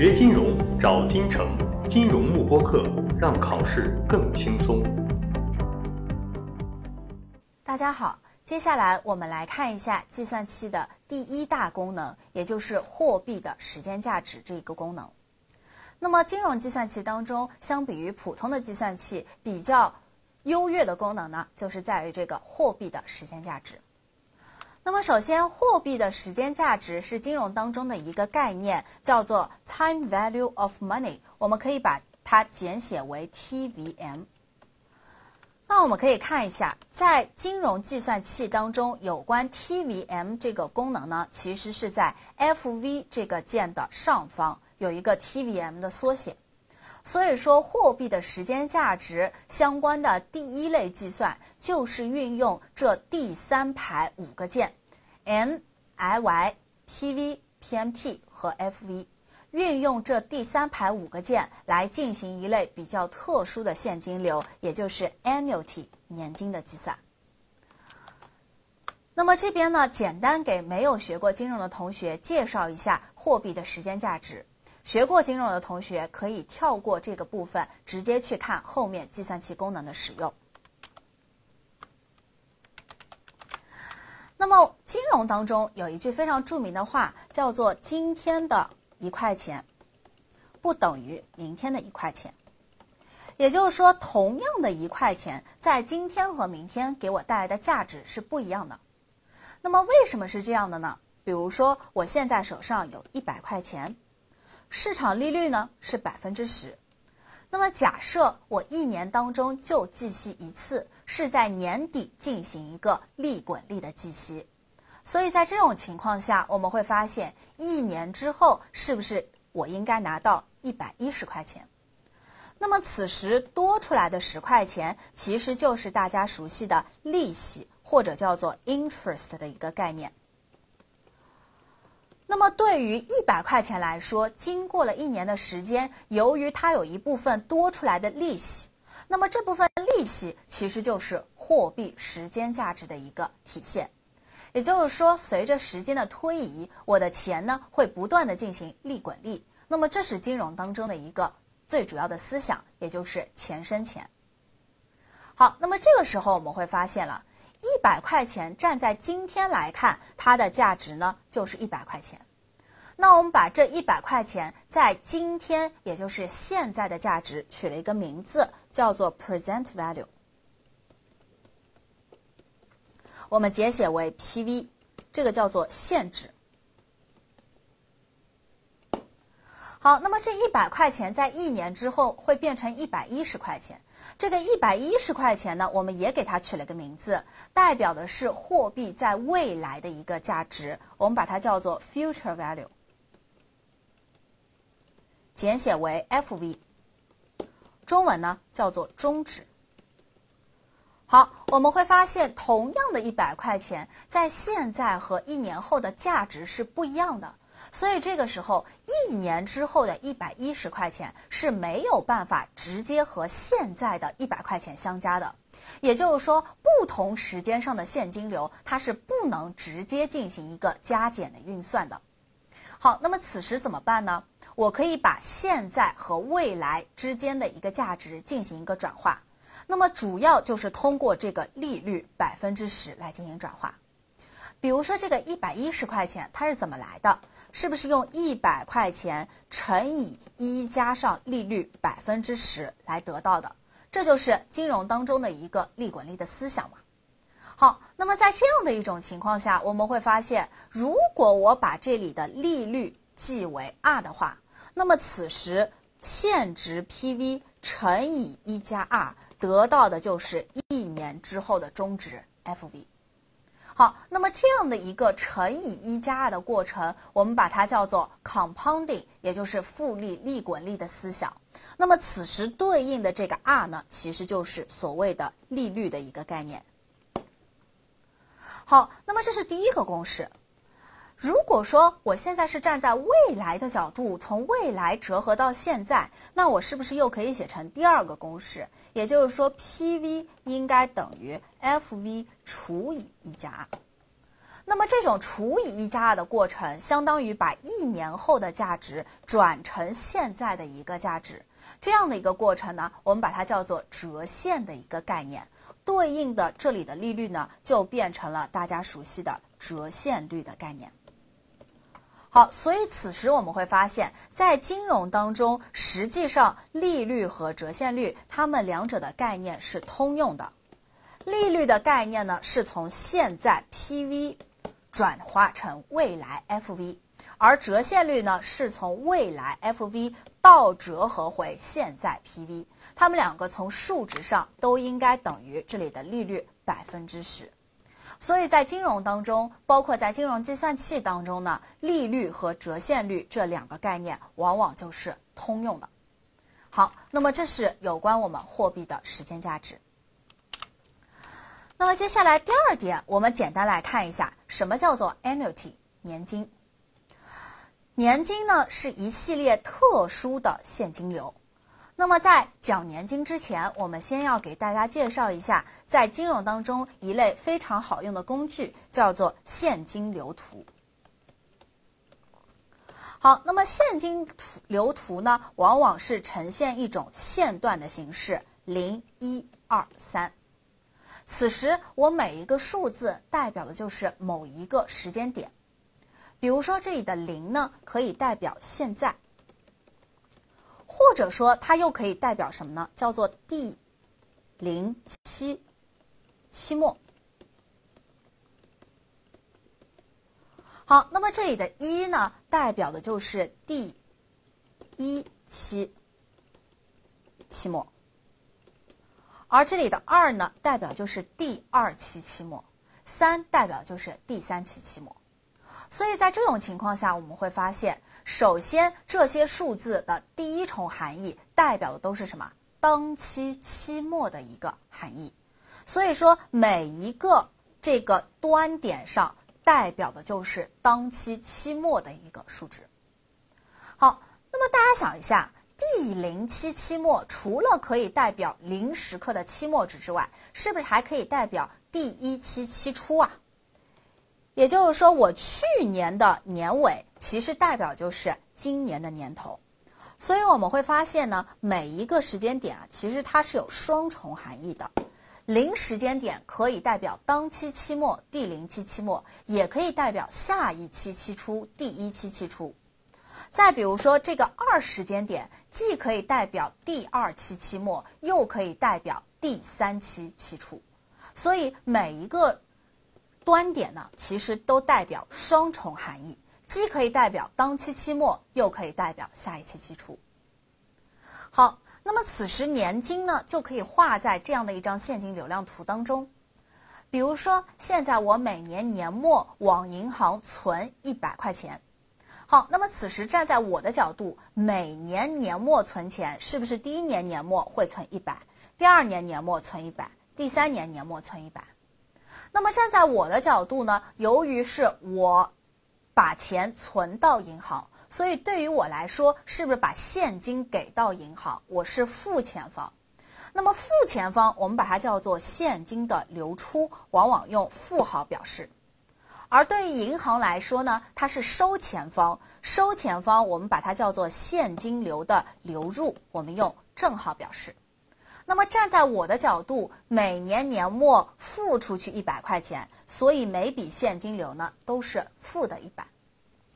学金融找金城，金融慕播课，让考试更轻松。大家好，接下来我们来看一下计算器的第一大功能，也就是货币的时间价值这一个功能。那么金融计算器当中，相比于普通的计算器，比较优越的功能呢，就是在于这个货币的时间价值。那么首先，货币的时间价值是金融当中的一个概念，叫做 time value of money，我们可以把它简写为 TVM。那我们可以看一下，在金融计算器当中，有关 TVM 这个功能呢，其实是在 FV 这个键的上方有一个 TVM 的缩写。所以说，货币的时间价值相关的第一类计算就是运用这第三排五个键 M、I、Y、P、V、P、M、T 和 F、V。运用这第三排五个键来进行一类比较特殊的现金流，也就是 annuity 年金的计算。那么这边呢，简单给没有学过金融的同学介绍一下货币的时间价值。学过金融的同学可以跳过这个部分，直接去看后面计算器功能的使用。那么金融当中有一句非常著名的话，叫做“今天的”。一块钱不等于明天的一块钱，也就是说，同样的一块钱，在今天和明天给我带来的价值是不一样的。那么为什么是这样的呢？比如说，我现在手上有一百块钱，市场利率呢是百分之十。那么假设我一年当中就计息一次，是在年底进行一个利滚利的计息。所以在这种情况下，我们会发现一年之后是不是我应该拿到一百一十块钱？那么此时多出来的十块钱，其实就是大家熟悉的利息或者叫做 interest 的一个概念。那么对于一百块钱来说，经过了一年的时间，由于它有一部分多出来的利息，那么这部分利息其实就是货币时间价值的一个体现。也就是说，随着时间的推移，我的钱呢会不断的进行利滚利。那么这是金融当中的一个最主要的思想，也就是钱生钱。好，那么这个时候我们会发现了，一百块钱站在今天来看，它的价值呢就是一百块钱。那我们把这一百块钱在今天，也就是现在的价值取了一个名字，叫做 present value。我们简写为 PV，这个叫做现值。好，那么这一百块钱在一年之后会变成一百一十块钱。这个一百一十块钱呢，我们也给它取了个名字，代表的是货币在未来的一个价值，我们把它叫做 future value，简写为 FV，中文呢叫做中值。好，我们会发现，同样的一百块钱，在现在和一年后的价值是不一样的。所以这个时候，一年之后的一百一十块钱是没有办法直接和现在的一百块钱相加的。也就是说，不同时间上的现金流，它是不能直接进行一个加减的运算的。好，那么此时怎么办呢？我可以把现在和未来之间的一个价值进行一个转化。那么主要就是通过这个利率百分之十来进行转化。比如说这个一百一十块钱它是怎么来的？是不是用一百块钱乘以一加上利率百分之十来得到的？这就是金融当中的一个利滚利的思想嘛。好，那么在这样的一种情况下，我们会发现，如果我把这里的利率记为 R 的话，那么此时现值 PV 乘以一加 R。得到的就是一年之后的中值 FV。好，那么这样的一个乘以一加二的过程，我们把它叫做 compounding，也就是复利、利滚利的思想。那么此时对应的这个 R 呢，其实就是所谓的利率的一个概念。好，那么这是第一个公式。如果说我现在是站在未来的角度，从未来折合到现在，那我是不是又可以写成第二个公式？也就是说，PV 应该等于 FV 除以一加 R。那么这种除以一加二的过程，相当于把一年后的价值转成现在的一个价值，这样的一个过程呢，我们把它叫做折现的一个概念。对应的这里的利率呢，就变成了大家熟悉的折现率的概念。好，所以此时我们会发现，在金融当中，实际上利率和折现率它们两者的概念是通用的。利率的概念呢，是从现在 PV 转化成未来 FV，而折现率呢，是从未来 FV 倒折合回现在 PV。它们两个从数值上都应该等于这里的利率百分之十。所以在金融当中，包括在金融计算器当中呢，利率和折现率这两个概念往往就是通用的。好，那么这是有关我们货币的时间价值。那么接下来第二点，我们简单来看一下什么叫做 annuity 年金。年金呢是一系列特殊的现金流。那么在讲年金之前，我们先要给大家介绍一下，在金融当中一类非常好用的工具，叫做现金流图。好，那么现金流图呢，往往是呈现一种线段的形式，零、一、二、三。此时我每一个数字代表的就是某一个时间点，比如说这里的零呢，可以代表现在。或者说，它又可以代表什么呢？叫做第零期期末。好，那么这里的一呢，代表的就是第一期期末，而这里的二呢，代表就是第二期期末，三代表就是第三期期末。所以在这种情况下，我们会发现。首先，这些数字的第一重含义代表的都是什么？当期期末的一个含义。所以说，每一个这个端点上代表的就是当期期末的一个数值。好，那么大家想一下，第零期期末除了可以代表零时刻的期末值之外，是不是还可以代表第一期期初啊？也就是说，我去年的年尾其实代表就是今年的年头，所以我们会发现呢，每一个时间点啊，其实它是有双重含义的。零时间点可以代表当期期末第零期期末，也可以代表下一期期初第一期期初。再比如说，这个二时间点既可以代表第二期期末，又可以代表第三期期初。所以每一个。端点呢，其实都代表双重含义，既可以代表当期期末，又可以代表下一期期初。好，那么此时年金呢，就可以画在这样的一张现金流量图当中。比如说，现在我每年年末往银行存一百块钱。好，那么此时站在我的角度，每年年末存钱，是不是第一年年末会存一百，第二年年末存一百，第三年年末存一百？那么站在我的角度呢，由于是我把钱存到银行，所以对于我来说，是不是把现金给到银行，我是付钱方。那么付钱方，我们把它叫做现金的流出，往往用负号表示。而对于银行来说呢，它是收钱方，收钱方我们把它叫做现金流的流入，我们用正号表示。那么站在我的角度，每年年末付出去一百块钱，所以每笔现金流呢都是负的一百。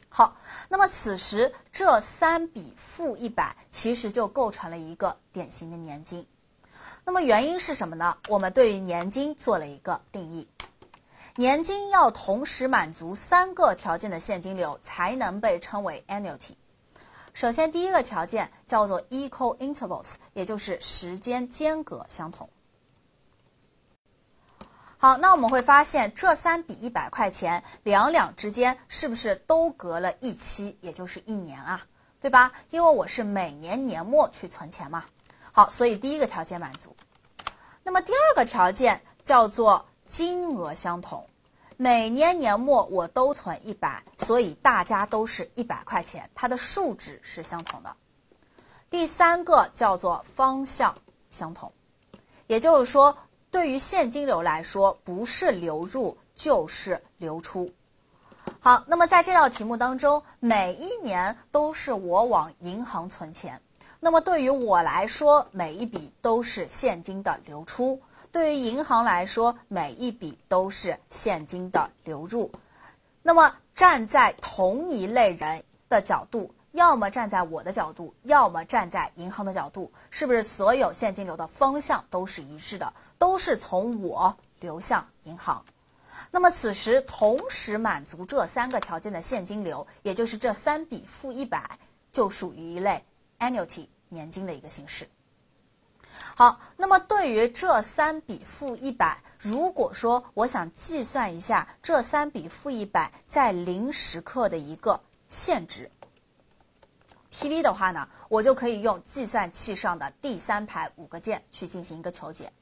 好，那么此时这三笔负一百，其实就构成了一个典型的年金。那么原因是什么呢？我们对于年金做了一个定义，年金要同时满足三个条件的现金流，才能被称为 annuity。首先，第一个条件叫做 equal intervals，也就是时间间隔相同。好，那我们会发现这三笔一百块钱两两之间是不是都隔了一期，也就是一年啊？对吧？因为我是每年年末去存钱嘛。好，所以第一个条件满足。那么第二个条件叫做金额相同。每年年末我都存一百，所以大家都是一百块钱，它的数值是相同的。第三个叫做方向相同，也就是说，对于现金流来说，不是流入就是流出，好，那么在这道题目当中，每一年都是我往银行存钱。那么对于我来说，每一笔都是现金的流出；对于银行来说，每一笔都是现金的流入。那么站在同一类人的角度，要么站在我的角度，要么站在银行的角度，是不是所有现金流的方向都是一致的，都是从我流向银行？那么此时同时满足这三个条件的现金流，也就是这三笔负一百，就属于一类 annuity 年金的一个形式。好，那么对于这三笔负一百，如果说我想计算一下这三笔负一百在零时刻的一个现值 PV 的话呢，我就可以用计算器上的第三排五个键去进行一个求解。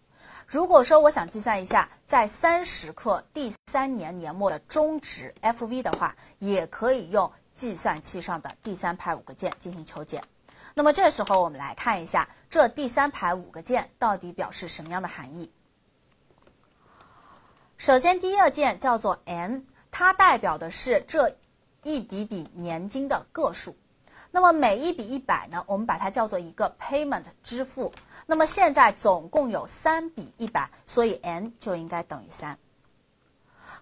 如果说我想计算一下在三十刻第三年年末的中值 FV 的话，也可以用计算器上的第三排五个键进行求解。那么这时候我们来看一下这第三排五个键到底表示什么样的含义。首先第一个键叫做 N，它代表的是这一笔笔年金的个数。那么每一笔一百呢，我们把它叫做一个 payment 支付。那么现在总共有三笔一百，所以 n 就应该等于三。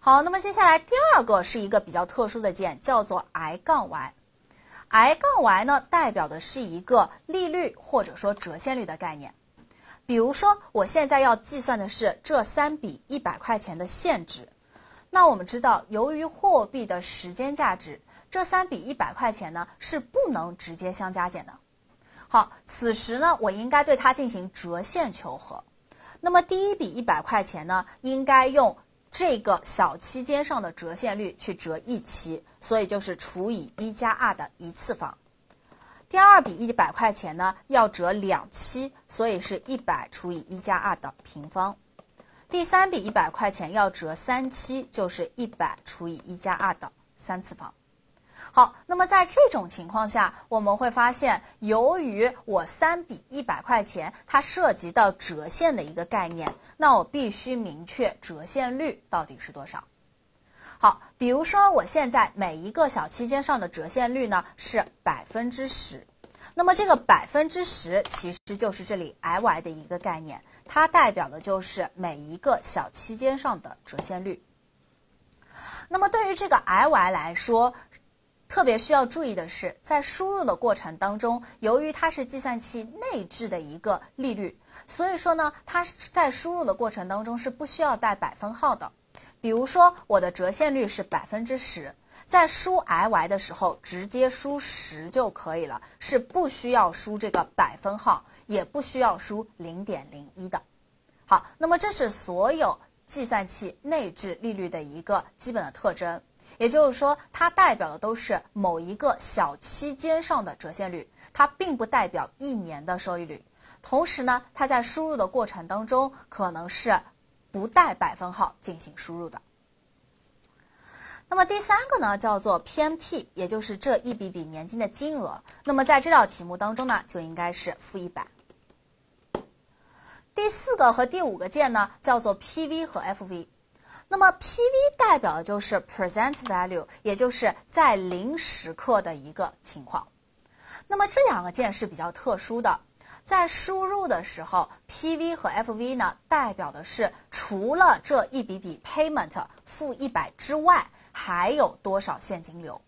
好，那么接下来第二个是一个比较特殊的键，叫做 i 杠 y。I 杠 y 呢，代表的是一个利率或者说折现率的概念。比如说，我现在要计算的是这三笔一百块钱的现值。那我们知道，由于货币的时间价值，这三笔一百块钱呢是不能直接相加减的。好，此时呢，我应该对它进行折现求和。那么第一笔一百块钱呢，应该用这个小期间上的折现率去折一期，所以就是除以一加二的一次方。第二笔一百块钱呢，要折两期，所以是一百除以一加二的平方。第三笔一百块钱要折三期，就是一百除以一加二的三次方。好，那么在这种情况下，我们会发现，由于我三笔一百块钱，它涉及到折现的一个概念，那我必须明确折现率到底是多少。好，比如说我现在每一个小期间上的折现率呢是百分之十，那么这个百分之十其实就是这里 I Y 的一个概念，它代表的就是每一个小期间上的折现率。那么对于这个 I Y 来说，特别需要注意的是，在输入的过程当中，由于它是计算器内置的一个利率，所以说呢，它在输入的过程当中是不需要带百分号的。比如说，我的折现率是百分之十，在输 i y 的时候，直接输十就可以了，是不需要输这个百分号，也不需要输零点零一的。好，那么这是所有计算器内置利率的一个基本的特征。也就是说，它代表的都是某一个小期间上的折现率，它并不代表一年的收益率。同时呢，它在输入的过程当中可能是不带百分号进行输入的。那么第三个呢，叫做 PMT，也就是这一笔笔年金的金额。那么在这道题目当中呢，就应该是负一百。第四个和第五个键呢，叫做 PV 和 FV。那么 PV 代表的就是 present value，也就是在零时刻的一个情况。那么这两个键是比较特殊的，在输入的时候，PV 和 FV 呢代表的是除了这一笔笔 payment 负一百之外，还有多少现金流。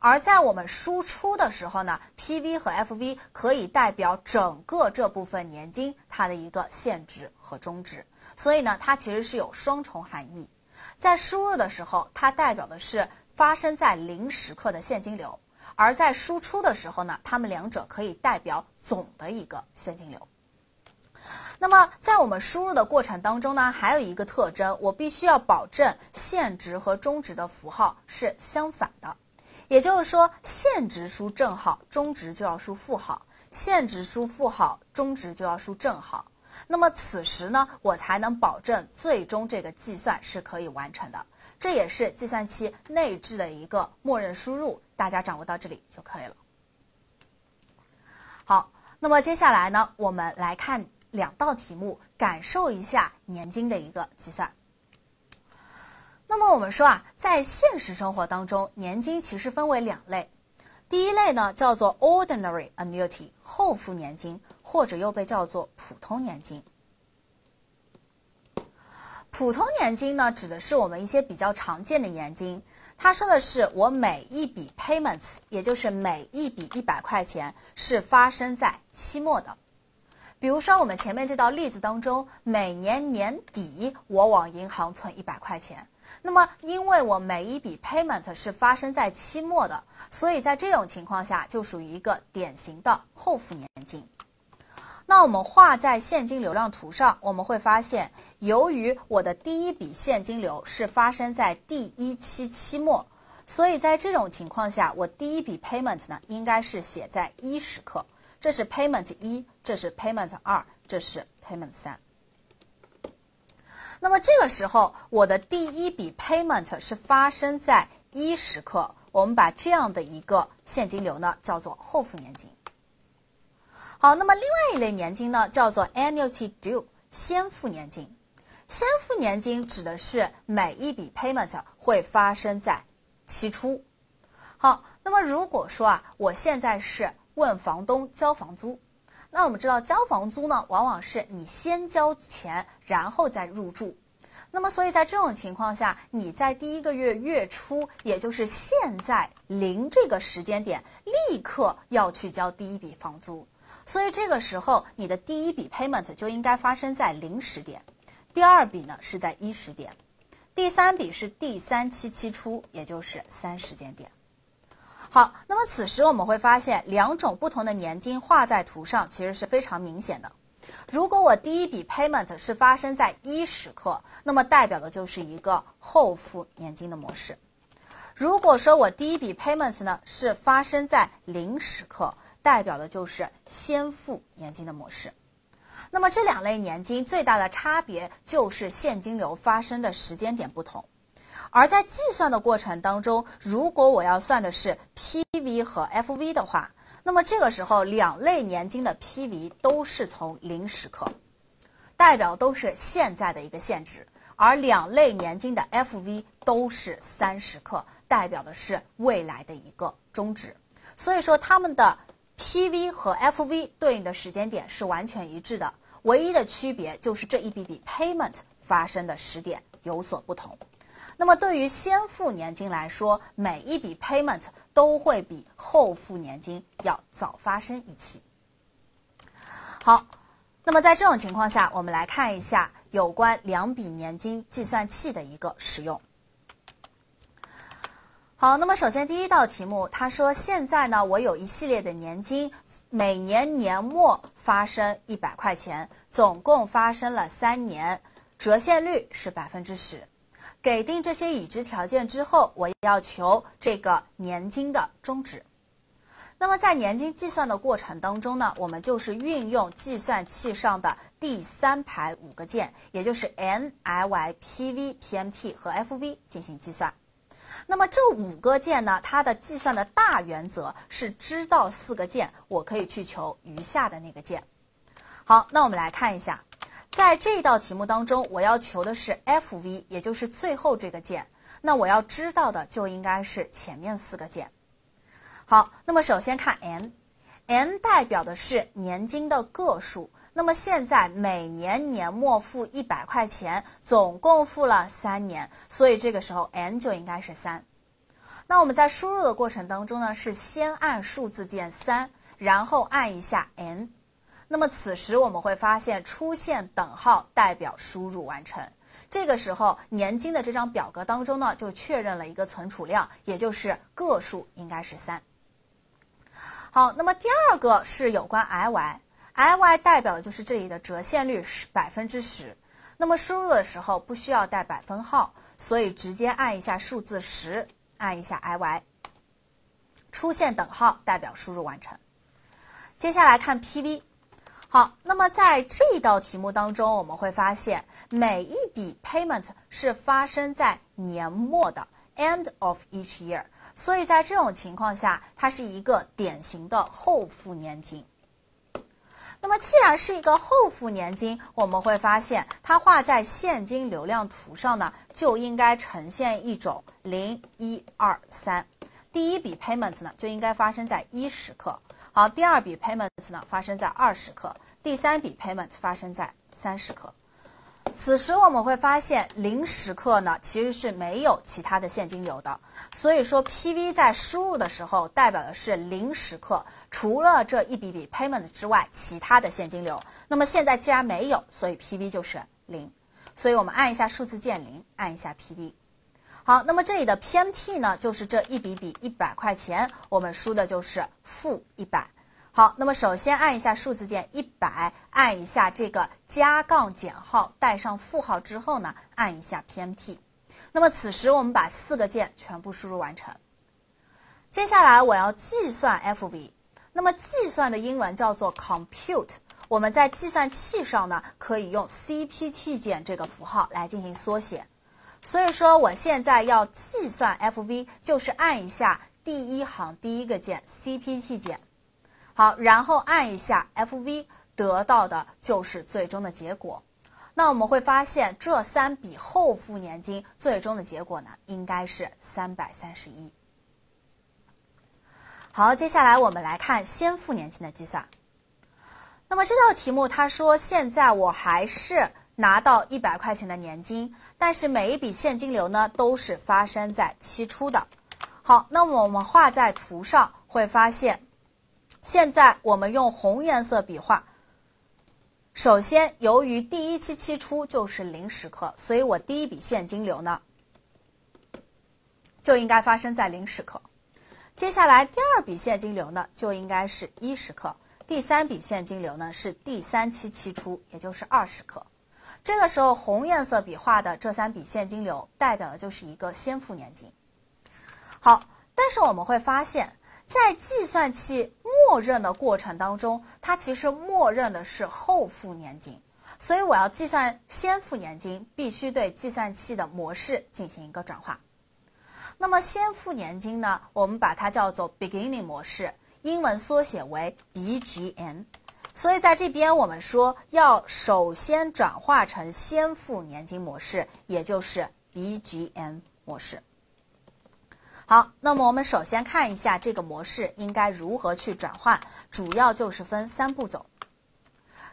而在我们输出的时候呢，PV 和 FV 可以代表整个这部分年金它的一个现值和终值。所以呢，它其实是有双重含义。在输入的时候，它代表的是发生在零时刻的现金流；而在输出的时候呢，它们两者可以代表总的一个现金流。那么在我们输入的过程当中呢，还有一个特征，我必须要保证现值和终值的符号是相反的。也就是说，现值输正号，终值就要输负号；现值输负号，终值就要输正号。那么此时呢，我才能保证最终这个计算是可以完成的。这也是计算器内置的一个默认输入，大家掌握到这里就可以了。好，那么接下来呢，我们来看两道题目，感受一下年金的一个计算。那么我们说啊，在现实生活当中，年金其实分为两类。第一类呢叫做 ordinary annuity 后付年金，或者又被叫做普通年金。普通年金呢，指的是我们一些比较常见的年金。它说的是我每一笔 payments，也就是每一笔一百块钱是发生在期末的。比如说我们前面这道例子当中，每年年底我往银行存一百块钱。那么，因为我每一笔 payment 是发生在期末的，所以在这种情况下就属于一个典型的后付年金。那我们画在现金流量图上，我们会发现，由于我的第一笔现金流是发生在第一期期末，所以在这种情况下，我第一笔 payment 呢应该是写在一时刻，这是 payment 一，这是 payment 二，这是 payment 三。那么这个时候，我的第一笔 payment 是发生在一时刻，我们把这样的一个现金流呢叫做后付年金。好，那么另外一类年金呢叫做 annuity due 先付年金。先付年金指的是每一笔 payment 会发生在期初。好，那么如果说啊，我现在是问房东交房租。那我们知道交房租呢，往往是你先交钱，然后再入住。那么，所以在这种情况下，你在第一个月月初，也就是现在零这个时间点，立刻要去交第一笔房租。所以这个时候，你的第一笔 payment 就应该发生在零时点，第二笔呢是在一时点，第三笔是第三期期初，也就是三时间点。好，那么此时我们会发现两种不同的年金画在图上，其实是非常明显的。如果我第一笔 payment 是发生在一时刻，那么代表的就是一个后付年金的模式。如果说我第一笔 payment 呢是发生在零时刻，代表的就是先付年金的模式。那么这两类年金最大的差别就是现金流发生的时间点不同。而在计算的过程当中，如果我要算的是 PV 和 FV 的话，那么这个时候两类年金的 PV 都是从零时刻，代表都是现在的一个现值，而两类年金的 FV 都是三时刻，代表的是未来的一个终值。所以说它们的 PV 和 FV 对应的时间点是完全一致的，唯一的区别就是这一笔笔 payment 发生的时点有所不同。那么对于先付年金来说，每一笔 payment 都会比后付年金要早发生一期。好，那么在这种情况下，我们来看一下有关两笔年金计算器的一个使用。好，那么首先第一道题目，他说现在呢，我有一系列的年金，每年年末发生一百块钱，总共发生了三年，折现率是百分之十。给定这些已知条件之后，我要求这个年金的终值。那么在年金计算的过程当中呢，我们就是运用计算器上的第三排五个键，也就是 N、I、Y、P、V、P、M、T 和 F、V 进行计算。那么这五个键呢，它的计算的大原则是知道四个键，我可以去求余下的那个键。好，那我们来看一下。在这道题目当中，我要求的是 F V，也就是最后这个键。那我要知道的就应该是前面四个键。好，那么首先看 N，N 代表的是年金的个数。那么现在每年年末付一百块钱，总共付了三年，所以这个时候 N 就应该是三。那我们在输入的过程当中呢，是先按数字键三，然后按一下 N。那么此时我们会发现出现等号，代表输入完成。这个时候年金的这张表格当中呢，就确认了一个存储量，也就是个数应该是三。好，那么第二个是有关 I Y，I Y 代表的就是这里的折现率是百分之十。那么输入的时候不需要带百分号，所以直接按一下数字十，按一下 I Y，出现等号代表输入完成。接下来看 P V。好，那么在这道题目当中，我们会发现每一笔 payment 是发生在年末的 end of each year，所以在这种情况下，它是一个典型的后付年金。那么既然是一个后付年金，我们会发现它画在现金流量图上呢，就应该呈现一种零一二三。第一笔 payments 呢就应该发生在一时刻，好，第二笔 payment 呢发生在二十克，第三笔 payment 发生在三十克。此时我们会发现零时刻呢其实是没有其他的现金流的，所以说 PV 在输入的时候代表的是零时刻，除了这一笔笔 payment 之外，其他的现金流。那么现在既然没有，所以 PV 就是零，所以我们按一下数字键零，按一下 PV。好，那么这里的 PMT 呢，就是这一笔笔一百块钱，我们输的就是负一百。好，那么首先按一下数字键一百，按一下这个加杠减号，带上负号之后呢，按一下 PMT。那么此时我们把四个键全部输入完成。接下来我要计算 FV，那么计算的英文叫做 compute，我们在计算器上呢，可以用 CPT 键这个符号来进行缩写。所以说，我现在要计算 FV，就是按一下第一行第一个键 CPT 键，好，然后按一下 FV，得到的就是最终的结果。那我们会发现，这三笔后付年金最终的结果呢，应该是三百三十一。好，接下来我们来看先付年金的计算。那么这道题目它说，现在我还是。拿到一百块钱的年金，但是每一笔现金流呢都是发生在期初的。好，那么我们画在图上会发现，现在我们用红颜色笔画。首先，由于第一期期初就是零时刻，所以我第一笔现金流呢就应该发生在零时刻。接下来第二笔现金流呢就应该是一时刻，第三笔现金流呢是第三期期初，也就是二时刻。这个时候，红颜色笔画的这三笔现金流代表的就是一个先付年金。好，但是我们会发现，在计算器默认的过程当中，它其实默认的是后付年金，所以我要计算先付年金，必须对计算器的模式进行一个转化。那么先付年金呢，我们把它叫做 beginning 模式，英文缩写为 BGN。所以在这边我们说要首先转化成先付年金模式，也就是 BGN 模式。好，那么我们首先看一下这个模式应该如何去转换，主要就是分三步走。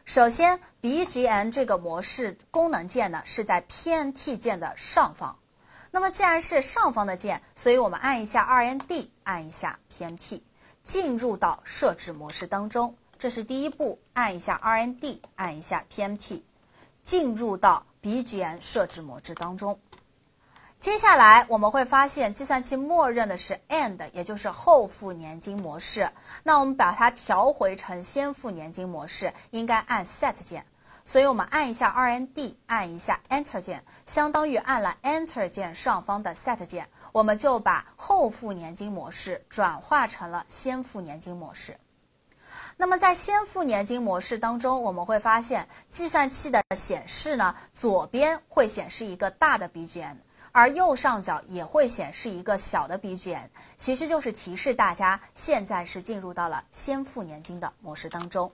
首先，BGN 这个模式功能键呢是在 PNT 键的上方。那么既然是上方的键，所以我们按一下 RND，按一下 PNT，进入到设置模式当中。这是第一步，按一下 RND，按一下 PMT，进入到 BGN 设置模式当中。接下来我们会发现，计算器默认的是 AND，也就是后付年金模式。那我们把它调回成先付年金模式，应该按 Set 键。所以我们按一下 RND，按一下 Enter 键，相当于按了 Enter 键上方的 Set 键，我们就把后付年金模式转化成了先付年金模式。那么在先付年金模式当中，我们会发现计算器的显示呢，左边会显示一个大的 BGN，而右上角也会显示一个小的 BGN，其实就是提示大家现在是进入到了先付年金的模式当中。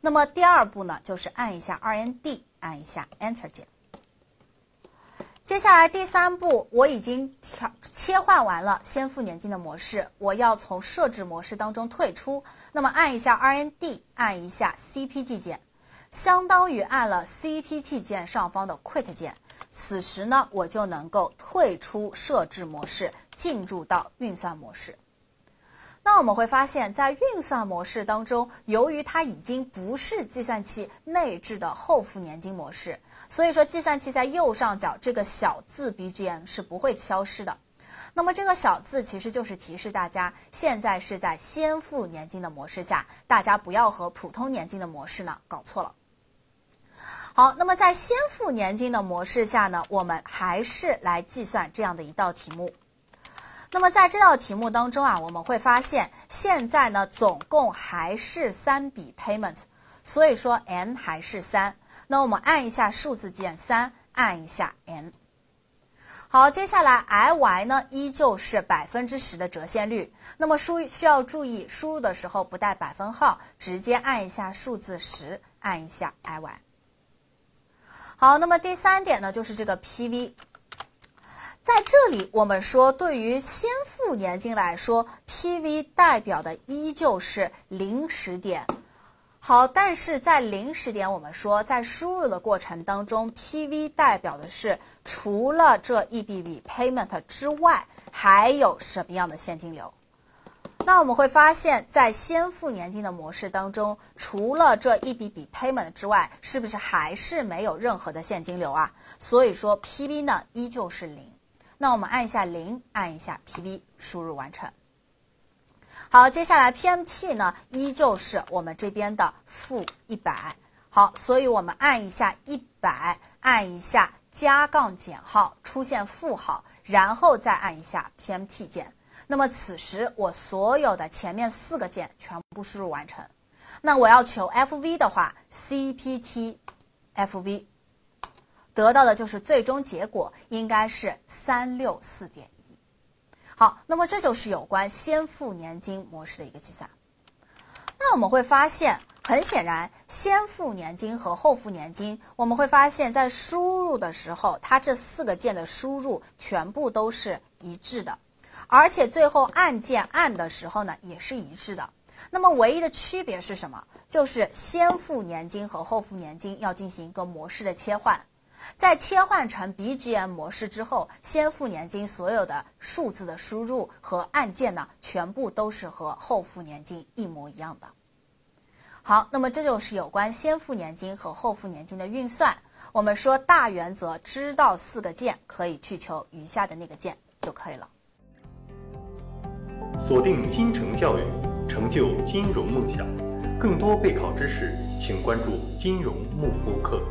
那么第二步呢，就是按一下 RND，按一下 Enter 键。接下来第三步，我已经调切换完了先付年金的模式，我要从设置模式当中退出。那么按一下 RND，按一下 CPT 键，相当于按了 CPT 键上方的 Quit 键。此时呢，我就能够退出设置模式，进入到运算模式。那我们会发现，在运算模式当中，由于它已经不是计算器内置的后付年金模式，所以说计算器在右上角这个小字 BGN 是不会消失的。那么这个小字其实就是提示大家，现在是在先付年金的模式下，大家不要和普通年金的模式呢搞错了。好，那么在先付年金的模式下呢，我们还是来计算这样的一道题目。那么在这道题目当中啊，我们会发现现在呢总共还是三笔 payment，所以说 n 还是三。那我们按一下数字键三，按一下 n。好，接下来 I Y 呢，依旧是百分之十的折现率。那么输需要注意，输入的时候不带百分号，直接按一下数字十，按一下 I Y。好，那么第三点呢，就是这个 P V。在这里，我们说对于先付年金来说，P V 代表的依旧是零时点。好，但是在零时点，我们说在输入的过程当中，PV 代表的是除了这一笔笔 payment 之外，还有什么样的现金流？那我们会发现，在先付年金的模式当中，除了这一笔笔 payment 之外，是不是还是没有任何的现金流啊？所以说 PV 呢依旧是零。那我们按一下零，按一下 PV，输入完成。好，接下来 PMT 呢，依旧是我们这边的负一百。好，所以我们按一下一百，按一下加杠减号，出现负号，然后再按一下 PMT 键。那么此时我所有的前面四个键全部输入完成。那我要求 FV 的话，CPT FV 得到的就是最终结果应该是三六四点。好，那么这就是有关先付年金模式的一个计算。那我们会发现，很显然，先付年金和后付年金，我们会发现在输入的时候，它这四个键的输入全部都是一致的，而且最后按键按的时候呢，也是一致的。那么唯一的区别是什么？就是先付年金和后付年金要进行一个模式的切换。在切换成 BGM 模式之后，先付年金所有的数字的输入和按键呢，全部都是和后付年金一模一样的。好，那么这就是有关先付年金和后付年金的运算。我们说大原则，知道四个键可以去求余下的那个键就可以了。锁定金城教育，成就金融梦想。更多备考知识，请关注金融慕播课。